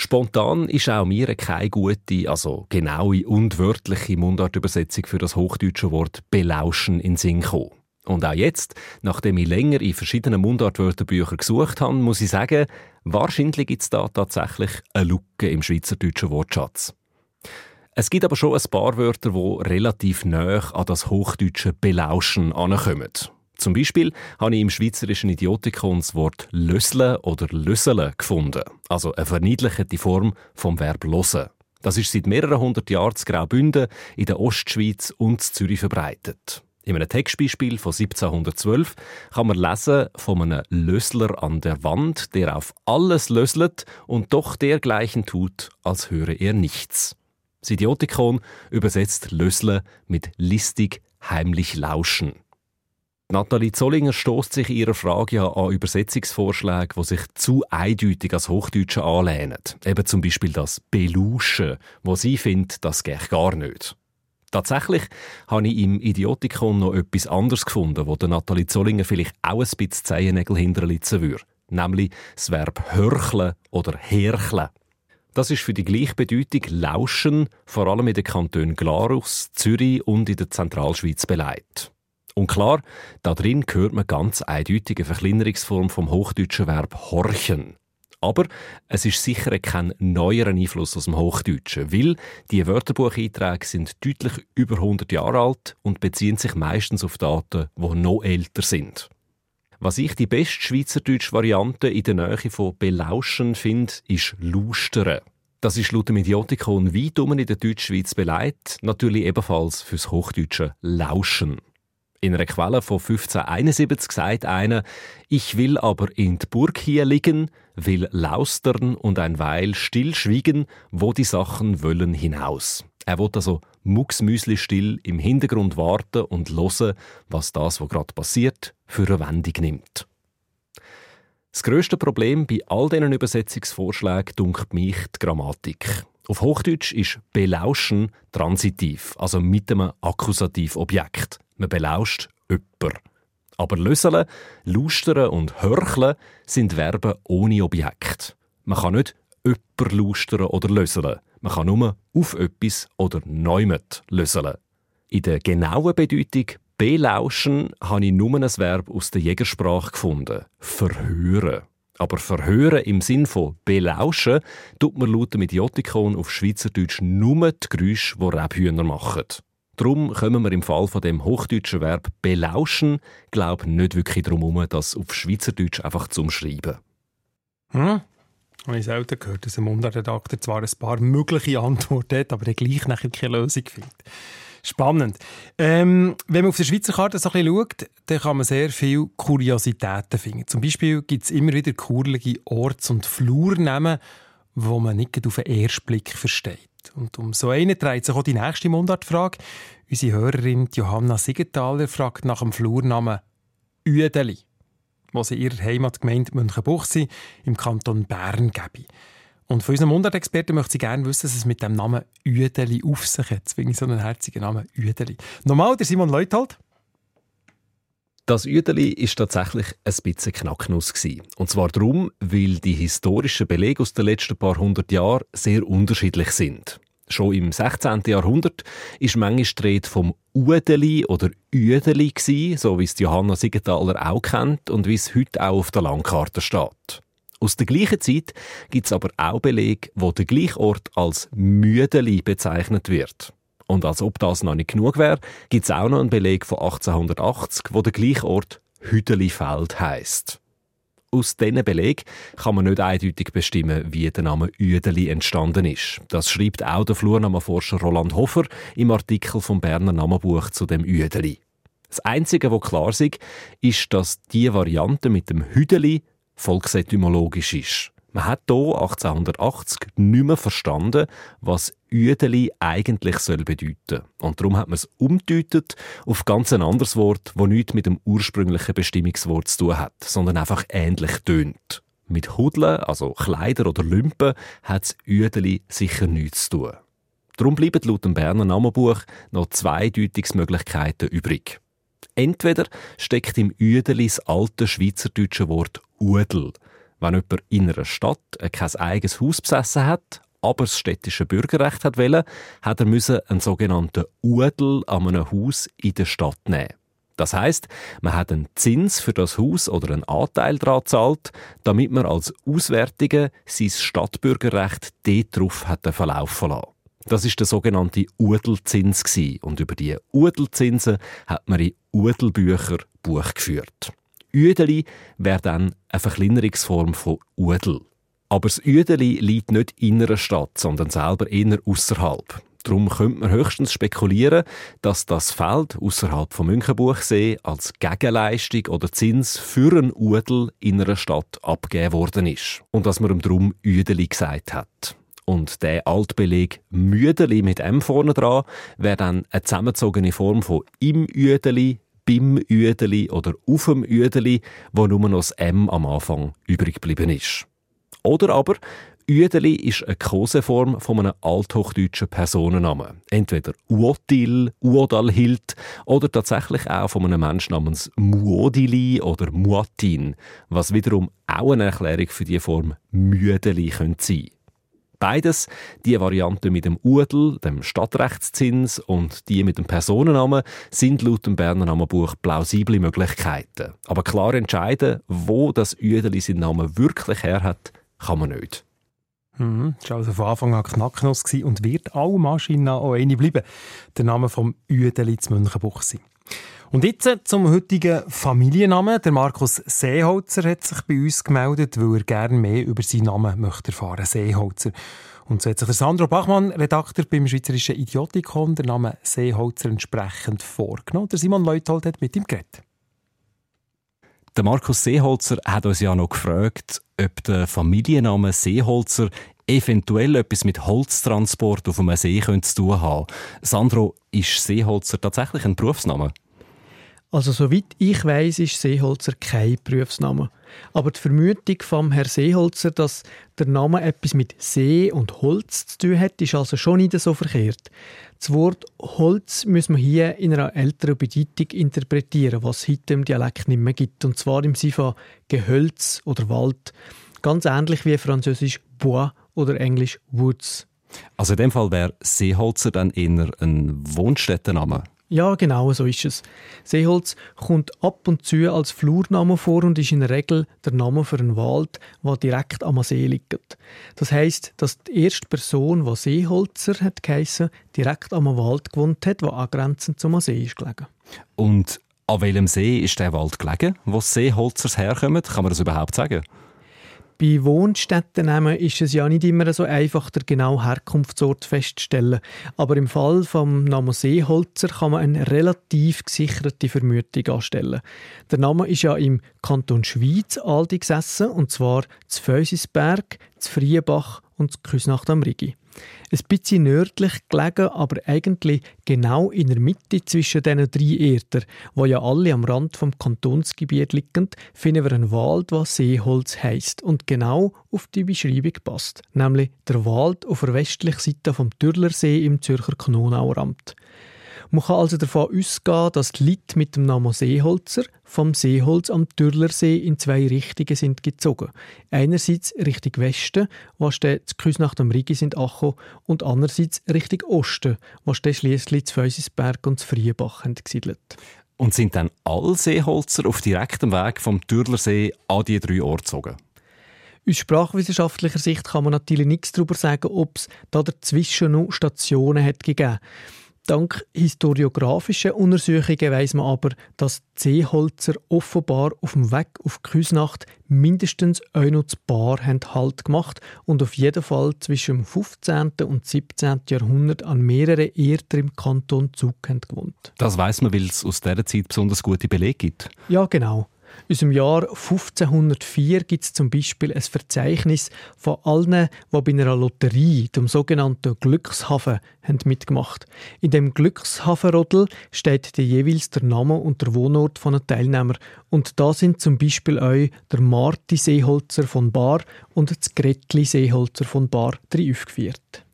Spontan ist auch mir keine gute, also genaue und wörtliche Mundartübersetzung für das hochdeutsche Wort belauschen in Sinn gekommen. Und auch jetzt, nachdem ich länger in verschiedenen Mundartwörterbüchern gesucht habe, muss ich sagen, wahrscheinlich gibt es da tatsächlich eine Lücke im schweizerdeutschen Wortschatz. Es gibt aber schon ein paar Wörter, die relativ nah an das hochdeutsche Belauschen ankommen. Zum Beispiel habe ich im schweizerischen Idiotikon das Wort «lösle» oder «lösele» gefunden, also eine verniedlichte Form vom Verb «losen». Das ist seit mehreren hundert Jahren in Graubünden, in der Ostschweiz und in Zürich verbreitet. In einem Textbeispiel von 1712 kann man lesen von einem Lösler an der Wand, der auf alles löslet und doch dergleichen tut, als höre er nichts. Das Idiotikon übersetzt Lösle mit listig, heimlich lauschen. Nathalie Zollinger stoßt sich in ihrer Frage ja an Übersetzungsvorschläge, die sich zu eindeutig als Hochdeutsche anlehnen. Eben zum Beispiel das Beluschen, wo sie findet, das geht gar nicht. Tatsächlich habe ich im Idiotikon noch etwas anderes gefunden, wo der Nathalie Zollinger vielleicht auch ein bisschen Zehennägel hinterlitzen würde. Nämlich das Verb hörchle oder herchle. Das ist für die Gleichbedeutung lauschen, vor allem in den Kantonen Glarus, Zürich und in der Zentralschweiz beleidigt. Und klar, da drin hört man ganz eindeutige Verkleinerungsform vom hochdeutschen Verb horchen. Aber es ist sicher kein neuer Einfluss aus dem Hochdeutschen, weil die Wörterbucheinträge sind deutlich über 100 Jahre alt und beziehen sich meistens auf Daten, die noch älter sind. Was ich die beste schweizerdeutsche Variante in der Nähe von belauschen finde, ist lustern. Das ist laut dem Idiotikon weit in der Deutschschweiz beleidigt, natürlich ebenfalls fürs Hochdeutsche lauschen. In einer Quelle von 1571 sagt einer, ich will aber in die Burg hier liegen, will laustern und ein Weil stillschwiegen, wo die Sachen wollen hinaus. Er will also mucksmüsli still im Hintergrund warten und hören, was das, was gerade passiert, für eine Wendung nimmt. Das grösste Problem bei all diesen Übersetzungsvorschlägen dunkelt mich die Grammatik. Auf Hochdeutsch ist belauschen transitiv, also mit einem Akkusativobjekt. Man belauscht jemanden. Aber löseln, lustern und hörcheln sind Verben ohne Objekt. Man kann nicht jemanden lustern oder löseln. Man kann nur auf etwas oder neumet löseln. In der genauen Bedeutung belauschen habe ich nur ein Verb aus der Jägersprache gefunden. Verhören. Aber verhören im Sinn von belauschen tut man laut dem Idiotikon auf Schweizerdeutsch nur die Geräusche, die Rebhühner machen. Darum kommen wir im Fall von dem hochdeutschen Verb belauschen, glaube nicht wirklich darum herum, das auf Schweizerdeutsch einfach zu umschreiben. Hm? Habe ich selten gehört, dass ein Mundartredakteur zwar ein paar mögliche Antworten hat, aber er gleich nachher keine Lösung findet. Spannend. Ähm, wenn man auf der Schweizer Karte so ein bisschen schaut, dann kann man sehr viele Kuriositäten finden. Zum Beispiel gibt es immer wieder kurlige Orts- und Flurnamen, wo man nicht auf den ersten Blick versteht. Und um so einen dreht sich auch die nächste Mundartfrage. Unsere Hörerin Johanna Siegenthaler fragt nach dem Flurnamen Uedeli, wo sie ihrer Heimatgemeinde Münchenbuchsee im Kanton Bern gebe. Und von unseren Mundartexperten möchte sie gerne wissen, dass es mit dem Namen Uedeli auf sich hat. Deswegen so einen herzigen Namen Uedeli. Nochmal, der Simon Leuthold. Das Üdeli ist tatsächlich ein bisschen Knacknuss Und zwar darum, weil die historischen Belege aus den letzten paar hundert Jahren sehr unterschiedlich sind. Schon im 16. Jahrhundert ist manchmal die Rede vom Udeli oder Üdeli so wie es Johanna Siegenthaler auch kennt und wie es heute auch auf der Landkarte steht. Aus der gleichen Zeit gibt es aber auch Belege, wo der gleiche Ort als Müdeli bezeichnet wird. Und als ob das noch nicht genug wäre, gibt es auch noch einen Beleg von 1880, wo der gleiche Ort Hüdelifeld heisst. Aus diesen Beleg kann man nicht eindeutig bestimmen, wie der Name Uedeli entstanden ist. Das schreibt auch der Flurnamenforscher Roland Hofer im Artikel vom Berner Namenbuch zu dem Uedeli. Das Einzige, was klar ist, ist, dass die Variante mit dem Hüdeli volksetymologisch ist. Man hat hier 1880 nicht mehr verstanden, was Üdeli eigentlich soll bedeuten Und darum hat man es umdeutet auf ganz ein anderes Wort, das nichts mit dem ursprünglichen Bestimmungswort zu tun hat, sondern einfach ähnlich tönt. Mit Hudeln, also Kleider oder Lümpen, hat das Üdeli sicher nichts zu tun. Darum bleiben laut dem Berner Namenbuch noch zwei Deutungsmöglichkeiten übrig. Entweder steckt im Üdeli das alte schweizerdeutsche Wort Udel – wenn jemand in einer Stadt kein eigenes Haus besessen hat, aber das städtische Bürgerrecht hat wollen, hat er einen sogenannten Udel an einem Haus in der Stadt nehmen. Das heißt, man hat einen Zins für das Haus oder einen Anteil daran gezahlt, damit man als Auswärtige sein Stadtbürgerrecht dort drauf hat verlaufen lassen. Das ist der sogenannte Udelzins und über die Udelzinsen hat man in Udelbücher Buch geführt. Üdeli wäre dann eine Verkleinerungsform von Udel. Aber das Üdeli liegt nicht in einer Stadt, sondern selber eher außerhalb. Darum könnte man höchstens spekulieren, dass das Feld außerhalb vom Münchenbuchsee als Gegenleistung oder Zins für einen Udel in einer Stadt abgegeben worden ist. Und dass man ihm darum Üdeli gesagt hat. Und der Altbeleg Müdeli mit M vorne dran wäre dann eine zusammengezogene Form von im Üdeli, beim Üdeli oder auf dem Üdeli, wo nur noch das M am Anfang übrig geblieben ist. Oder aber Üdeli ist eine Koseform von einem althochdeutschen Personennamen. Entweder Uotil, Uodalhild oder tatsächlich auch von einem Menschen namens Muodili oder Muatin, was wiederum auch eine Erklärung für die Form Müdeli könnte sein. Beides, die Variante mit dem Udel, dem Stadtrechtszins und die mit dem Personennamen, sind laut dem Berner Namenbuch plausible Möglichkeiten. Aber klar entscheiden, wo das Üdeli seinen Namen wirklich her hat, kann man nicht. Mhm, das war also von Anfang an Knacknuss und wird auch Maschine auch eine bleiben. Der Name vom Üdeli zu Münchenbuchsee. Und jetzt zum heutigen Familiennamen. Der Markus Seeholzer hat sich bei uns gemeldet, weil er gerne mehr über seinen Namen möchte erfahren Seeholzer. Und so hat sich der Sandro Bachmann, Redakteur beim Schweizerischen Idiotikon, der Name Seeholzer entsprechend vorgenommen. Der Simon Leuthold hat mit ihm geredet. Der Markus Seeholzer hat uns ja noch gefragt, ob der Familienname Seeholzer eventuell etwas mit Holztransport auf einem See zu tun haben. Sandro, ist Seeholzer tatsächlich ein Berufsname? Also soweit ich weiß, ist Seeholzer kein Berufsname. Aber die Vermutung vom Herrn Seeholzer, dass der Name etwas mit See und Holz zu tun hat, ist also schon nicht so verkehrt. Das Wort Holz müssen wir hier in einer älteren Bedeutung interpretieren, was es heute im Dialekt nicht mehr gibt. Und zwar im Sinne von Gehölz oder Wald. Ganz ähnlich wie französisch Bois oder englisch Woods. Also in dem Fall wäre Seeholzer dann eher ein Wohnstättenname? Ja, genau so ist es. Seeholz kommt ab und zu als Flurname vor und ist in der Regel der Name für einen Wald, der direkt am See liegt. Das heißt, dass die erste Person, die Seeholzer hat geheissen, direkt am Wald gewohnt hat, der angrenzend zum See ist gelegen. Und an welchem See ist der Wald gelegen, wo Seeholzers herkommen? Kann man das überhaupt sagen? Bei Wohnstättennamen ist es ja nicht immer so einfach, den genauen Herkunftsort festzustellen. Aber im Fall vom Namen Seeholzer kann man eine relativ gesicherte Vermutung anstellen. Der Name ist ja im Kanton Schweiz aldi gesessen, und zwar zu Feusisberg, zu Friebach und zu Küsnacht am Rigi. Ein bisschen nördlich gelegen, aber eigentlich genau in der Mitte zwischen diesen drei Erden, wo ja alle am Rand vom Kantonsgebiet liegen, finden wir einen Wald, der Seeholz heisst und genau auf die Beschreibung passt, nämlich der Wald auf der westlichen Seite vom Türlersee im Zürcher Knonauer Amt. Man kann also davon ausgehen, dass die Leute mit dem Namen Seeholzer vom Seeholz am Türlersee in zwei Richtungen sind gezogen. Einerseits Richtung Westen, was dann zu Küsnacht am Rigi sind angekommen, und andererseits Richtung Osten, was dann schliesslich zu Feusisberg und zu Friebach gesiedelt. Und sind dann alle Seeholzer auf direktem Weg vom Türlersee an die drei Orte gezogen? Aus sprachwissenschaftlicher Sicht kann man natürlich nichts darüber sagen, ob es da dazwischen noch Stationen hat gegeben Dank historiografischer Untersuchungen weiss man aber, dass Seeholzer offenbar auf dem Weg auf die Küsnacht mindestens ein noch Bar Halt gemacht und auf jeden Fall zwischen dem 15. und 17. Jahrhundert an mehreren Orten im Kanton Zug gewohnt. Das weiß man, weil es aus dieser Zeit besonders gute Belege gibt. Ja, genau. Aus dem Jahr 1504 gibt es zum Beispiel ein Verzeichnis von allen, die bei einer Lotterie, dem sogenannten Glückshafen, haben mitgemacht In dem Glückshafenrodel steht der jeweils der Name und der Wohnort von den Teilnehmern. Und da sind zum Beispiel auch der Marti Seeholzer von Bar und das Gretli Seeholzer von Bar drin aufgeführt.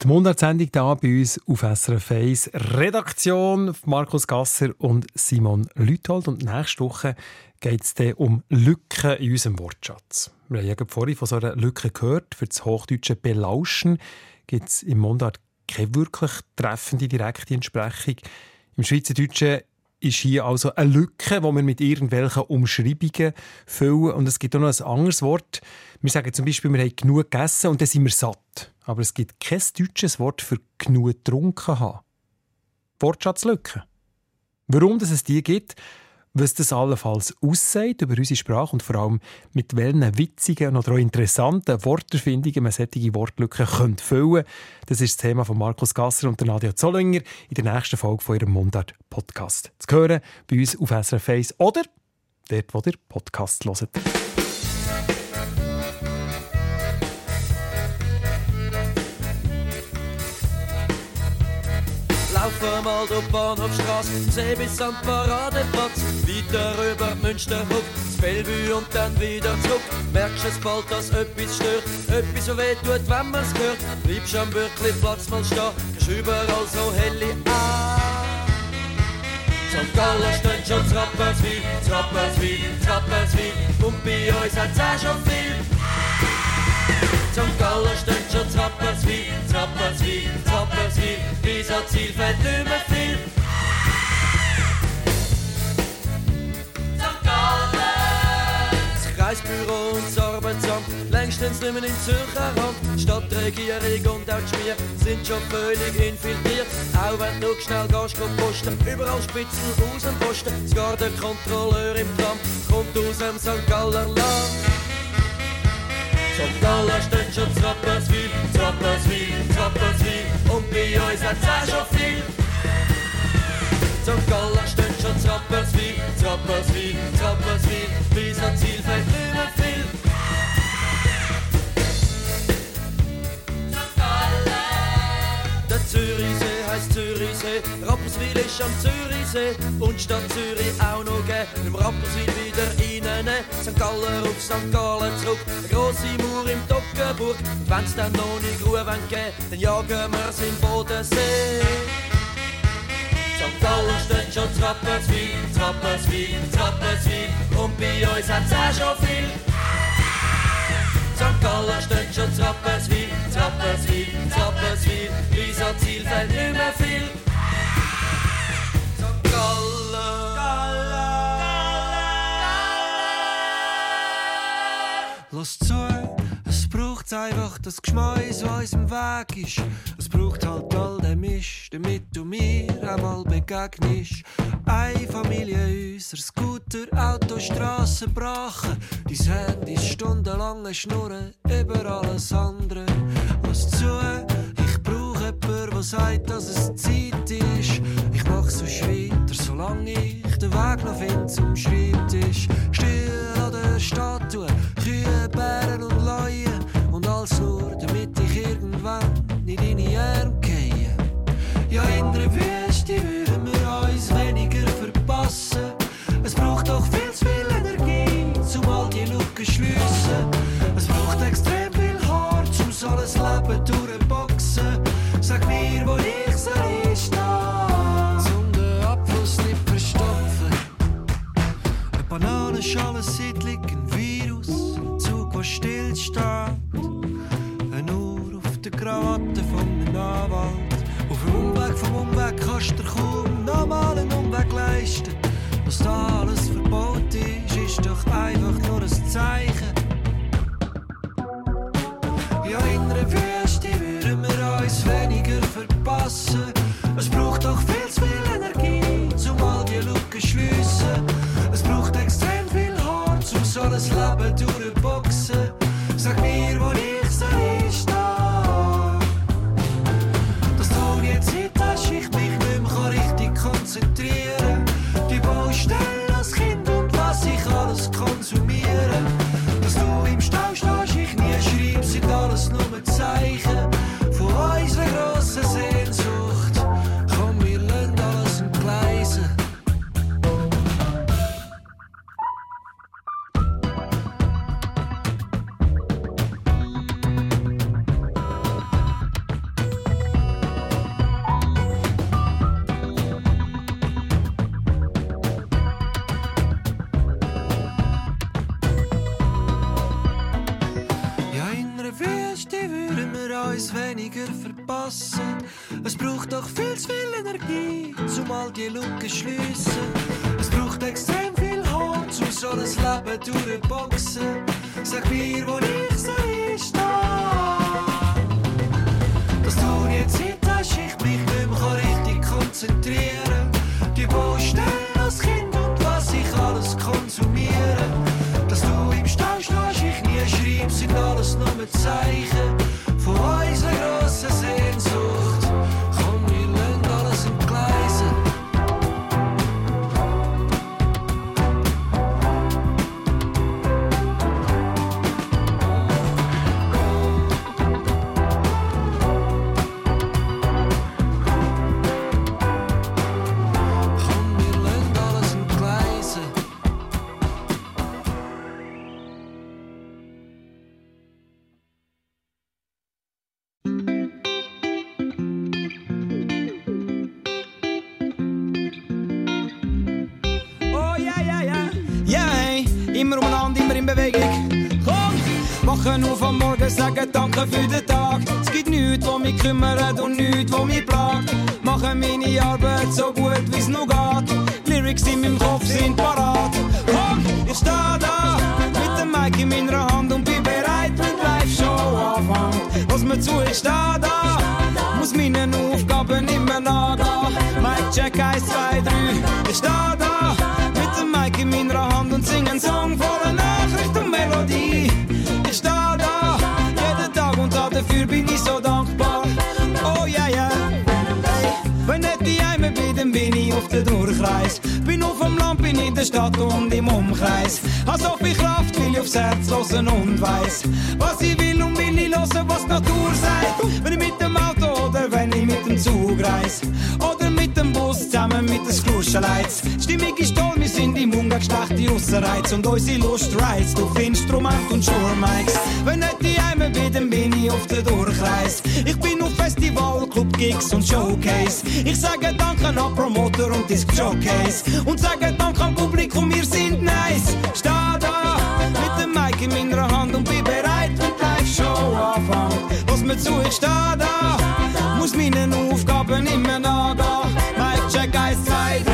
Die Mundartsendung hier bei uns auf SRF 1. Redaktion Markus Gasser und Simon Lüthold. Und nächste Woche geht es dann um Lücken in unserem Wortschatz. Wir haben ja vorhin von so einer Lücke gehört. Für das hochdeutsche Belauschen gibt es im Mundart keine wirklich treffende direkte Entsprechung. Im Schweizerdeutschen ist hier also eine Lücke, die wir mit irgendwelchen Umschreibungen füllen. Und es gibt auch noch ein anderes Wort. Wir sagen zum Beispiel, wir haben genug gegessen und dann sind wir satt. Aber es gibt kein deutsches Wort für genug getrunken haben. Wortschatzlücke. Warum dass es die gibt, was das allenfalls aussagt über unsere Sprache und vor allem mit welchen witzigen oder auch interessanten Worterfindungen man solche Wortlücken könnte füllen Das ist das Thema von Markus Gasser und Nadia Zollinger in der nächsten Folge von ihrem Mundart-Podcast. Zu hören bei uns auf SRF 1 oder dort, wo ihr Podcast hört. Die Bahnhofstrasse, See bis am Paradeplatz, weiter rüber Münsterhof, Bellevue und dann wieder zurück. Merkst es bald, dass etwas stört, etwas so weh tut, wenn man's hört. Bleibst am Bürkliplatz mal stehen, gehst überall so helle an. St. Gallen stehen schon Trapperswil, Trapperswil, Trapperswil, und bei uns hat's auch schon viel. St. Gallen steht schon Trapperswil, Trapperswil, Trapperswil, bis ans Zielfeld nicht mehr viel. Kreisbüro und das Arbeitsamt, längstens nicht mehr in Zürcher. Die Stadtregierung und auch Schmier sind schon völlig infiltriert. Auch wenn du schnell gehst, go posten, überall Spitzen aus dem Posten. Sogar der Kontrolleur im Tram kommt aus dem St. Galler Land. St. Gallen steht schon Trapperswil, Trapperswil, Trapperswil und bei uns hat's auch schon viel. St. Gallen steht schon Trapperswil, Trapperswil, Trapperswil, bis ans Zielfeld nicht mehr viel. Der Zürichsee heisst Zürichsee, Rapperswil ist am Zürichsee und Stadt Zürich auch noch geben. Im Rapperswil wieder rein, St. Galler auf St. Gallen zurück. Eine grosse Mauer im Toggenburg, und wenn's dann noch nicht Ruhe geben dann jagen wir's im Bodensee. St. Gallen steht schon Trapperswil, Trapperswil, Trapperswil und bei uns hat's auch schon viel. St. Gallen steht schon Trapperswil, Trapperswil, bis ans Zielfeld nicht mehr viel. St. Gallen, Lass zu, es braucht einfach das Geschmäus, was im Weg ist. Es braucht halt all den Mist, damit du mir einmal begegnest. Eine Familie, unser Scooter, Auto, Strassen brachen. Dein Handy ist stundenlang Schnurren über alles andere. Lass zu, ich brauche jemanden, der sagt, dass es Zeit weniger verpassen. Es braucht doch viel zu viel Energie, um all die Lücken zu schliessen. Es braucht extrem viel Hund, um so ein Leben durchboxen. Sag mir, wo ich soll stehen. Dass du nie Zeit hast, ich mich nicht mehr richtig konzentrieren kann. Die Baustelle als Kind und was ich alles konsumiere. Dass du im Stau stehst, ich nie schreib, sind alles nur Zeichen von unserer wachen auf am Morgen, sagen Danke für den Tag. Es gibt nichts, was mich kümmert und nichts, was mich plagt. Machen meine Arbeit so gut, wie es nur geht. Lyrics in meinem Kopf sind parat. Komm, ich steh da, mit dem Mic in meiner Hand und bin bereit, wenn Live-Show anfängt. Was mir zu, ich steh da, muss meinen Aufgaben immer nachgehen. Mic check 1, 2, 3, ich steh der Stadt und im Umkreis. Hab so viel Kraft, will ich aufs Herz hören und weiss, was ich will und will ich hören, was die Natur sagt. Wenn ich mit dem Auto oder wenn ich mit dem Zug reis. Oder mit den Skruschenleits. Stimmung ist toll, wir sind im Umgangsschlacht die Aussenreiz und unsere Lust reizt auf Instrument und Schurmikes. Wenn nicht die Heime bin, dann bin ich auf der Durchreis. Ich bin auf Festival, Club, Gigs und Showcase. Ich sage Danke an Promoter und Disc Showcase. Und sage Danke am Publikum, wir sind nice. Steh da, mit dem Mic in meiner Hand und bin bereit, wenn die Live-Show anfängt. Was mir zu, ich steh da, muss meinen Aufgaben immer nachgehen. Mic check 1, 2,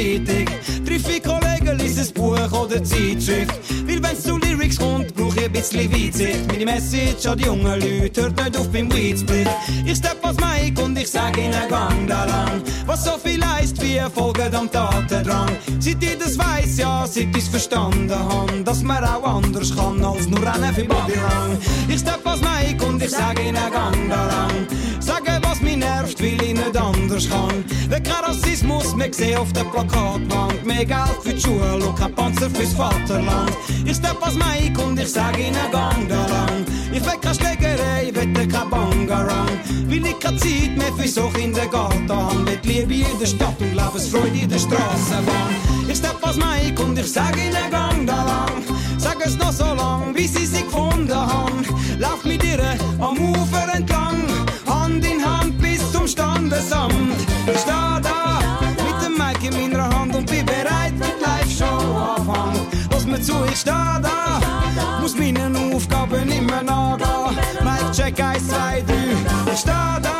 Freitag, triff ich Kollegen, lese ein Buch oder Zeitschrift. Weil wenn's zu Lyrics kommt, brauch ich ein bisschen Weitsicht. Meine Message an die jungen Leute, hört nicht auf beim Weedsplit. Ich stepp als Mike und ich sag ihnen Gang da lang. Was so viel heisst wie Erfolge am Tatendrang. Seit ich das weiss, ja, seit ich's verstanden hab, dass man auch anders kann als nur rennen für Bodyrang. Ich stepp als Mike und ich sag ihnen Gang da lang. Nervt, weil ich nicht anders kann. Wenn kein Rassismus mehr sehen auf der Plakatwand. Mehr Geld für die Schule und kein Panzer fürs Vaterland. Ich stepp als Mike und ich sag ihnen Gang da lang. Ich will keine Schlägerei, wette kein Bangarang. Weil ich keine Zeit mehr für so Kindergarten habe. Will Liebe in der Stadt und Lebensfreude in der Straßenbahn. Ich stepp als Mike und ich sag ihnen Gang da lang. Sag es noch so lang, Lass mir zu, ich steh da, muss meinen Aufgaben immer nachgehen. Mic check 1, 2, 3. Ich steh da